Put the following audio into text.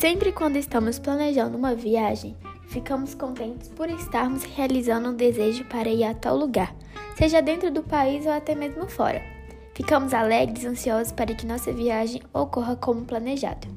Sempre quando estamos planejando uma viagem, ficamos contentes por estarmos realizando um desejo para ir a tal lugar, seja dentro do país ou até mesmo fora. Ficamos alegres e ansiosos para que nossa viagem ocorra como planejado.